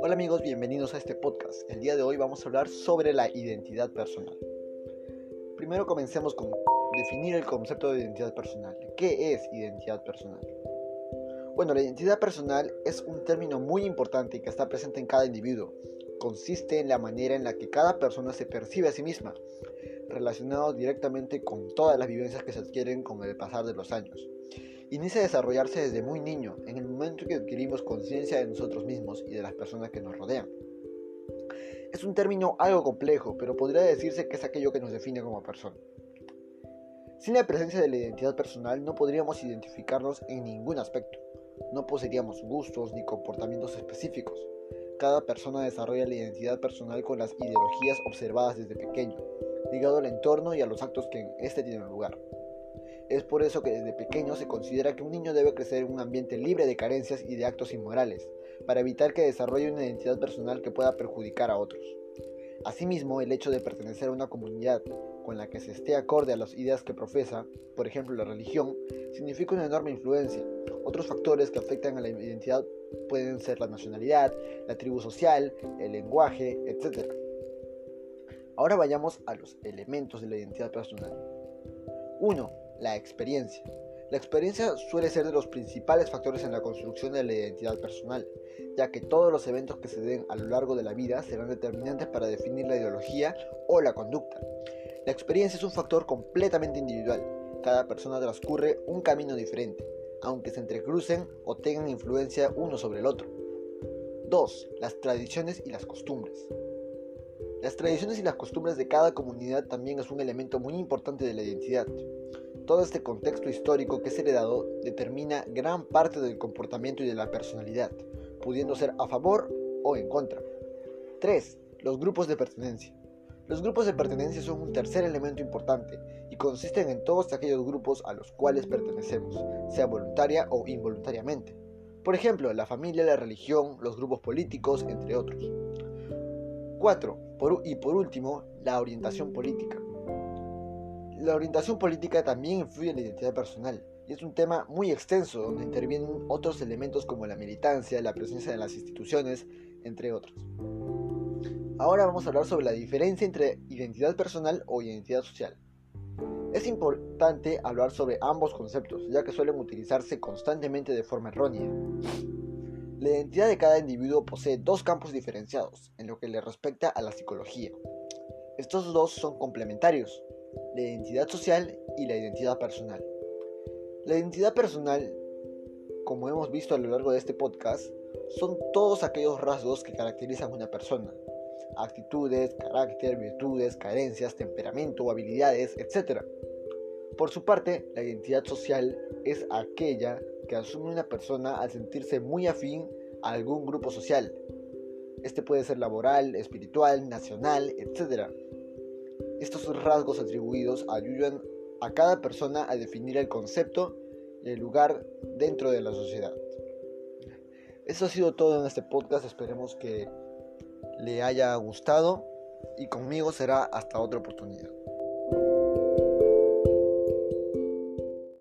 Hola amigos, bienvenidos a este podcast. El día de hoy vamos a hablar sobre la identidad personal. Primero comencemos con definir el concepto de identidad personal. ¿Qué es identidad personal? Bueno, la identidad personal es un término muy importante que está presente en cada individuo. Consiste en la manera en la que cada persona se percibe a sí misma, relacionado directamente con todas las vivencias que se adquieren con el pasar de los años. Inicia a desarrollarse desde muy niño, en el momento en que adquirimos conciencia de nosotros mismos y de las personas que nos rodean. Es un término algo complejo, pero podría decirse que es aquello que nos define como persona. Sin la presencia de la identidad personal no podríamos identificarnos en ningún aspecto. No poseeríamos gustos ni comportamientos específicos. Cada persona desarrolla la identidad personal con las ideologías observadas desde pequeño, ligado al entorno y a los actos que en este tienen lugar. Es por eso que desde pequeño se considera que un niño debe crecer en un ambiente libre de carencias y de actos inmorales, para evitar que desarrolle una identidad personal que pueda perjudicar a otros. Asimismo, el hecho de pertenecer a una comunidad con la que se esté acorde a las ideas que profesa, por ejemplo la religión, significa una enorme influencia. Otros factores que afectan a la identidad pueden ser la nacionalidad, la tribu social, el lenguaje, etc. Ahora vayamos a los elementos de la identidad personal. 1. La experiencia. La experiencia suele ser de los principales factores en la construcción de la identidad personal, ya que todos los eventos que se den a lo largo de la vida serán determinantes para definir la ideología o la conducta. La experiencia es un factor completamente individual. Cada persona transcurre un camino diferente, aunque se entrecrucen o tengan influencia uno sobre el otro. 2. Las tradiciones y las costumbres. Las tradiciones y las costumbres de cada comunidad también es un elemento muy importante de la identidad. Todo este contexto histórico que es heredado determina gran parte del comportamiento y de la personalidad, pudiendo ser a favor o en contra. 3. Los grupos de pertenencia. Los grupos de pertenencia son un tercer elemento importante y consisten en todos aquellos grupos a los cuales pertenecemos, sea voluntaria o involuntariamente. Por ejemplo, la familia, la religión, los grupos políticos, entre otros. 4. y por último, la orientación política. La orientación política también influye en la identidad personal y es un tema muy extenso donde intervienen otros elementos como la militancia, la presencia de las instituciones, entre otros. Ahora vamos a hablar sobre la diferencia entre identidad personal o identidad social. Es importante hablar sobre ambos conceptos, ya que suelen utilizarse constantemente de forma errónea. La identidad de cada individuo posee dos campos diferenciados en lo que le respecta a la psicología. Estos dos son complementarios, la identidad social y la identidad personal. La identidad personal, como hemos visto a lo largo de este podcast, son todos aquellos rasgos que caracterizan a una persona, actitudes, carácter, virtudes, carencias, temperamento, habilidades, etc. Por su parte, la identidad social es aquella que asume una persona al sentirse muy afín a algún grupo social. Este puede ser laboral, espiritual, nacional, etc. Estos rasgos atribuidos ayudan a cada persona a definir el concepto y el lugar dentro de la sociedad. Eso ha sido todo en este podcast. Esperemos que le haya gustado y conmigo será hasta otra oportunidad.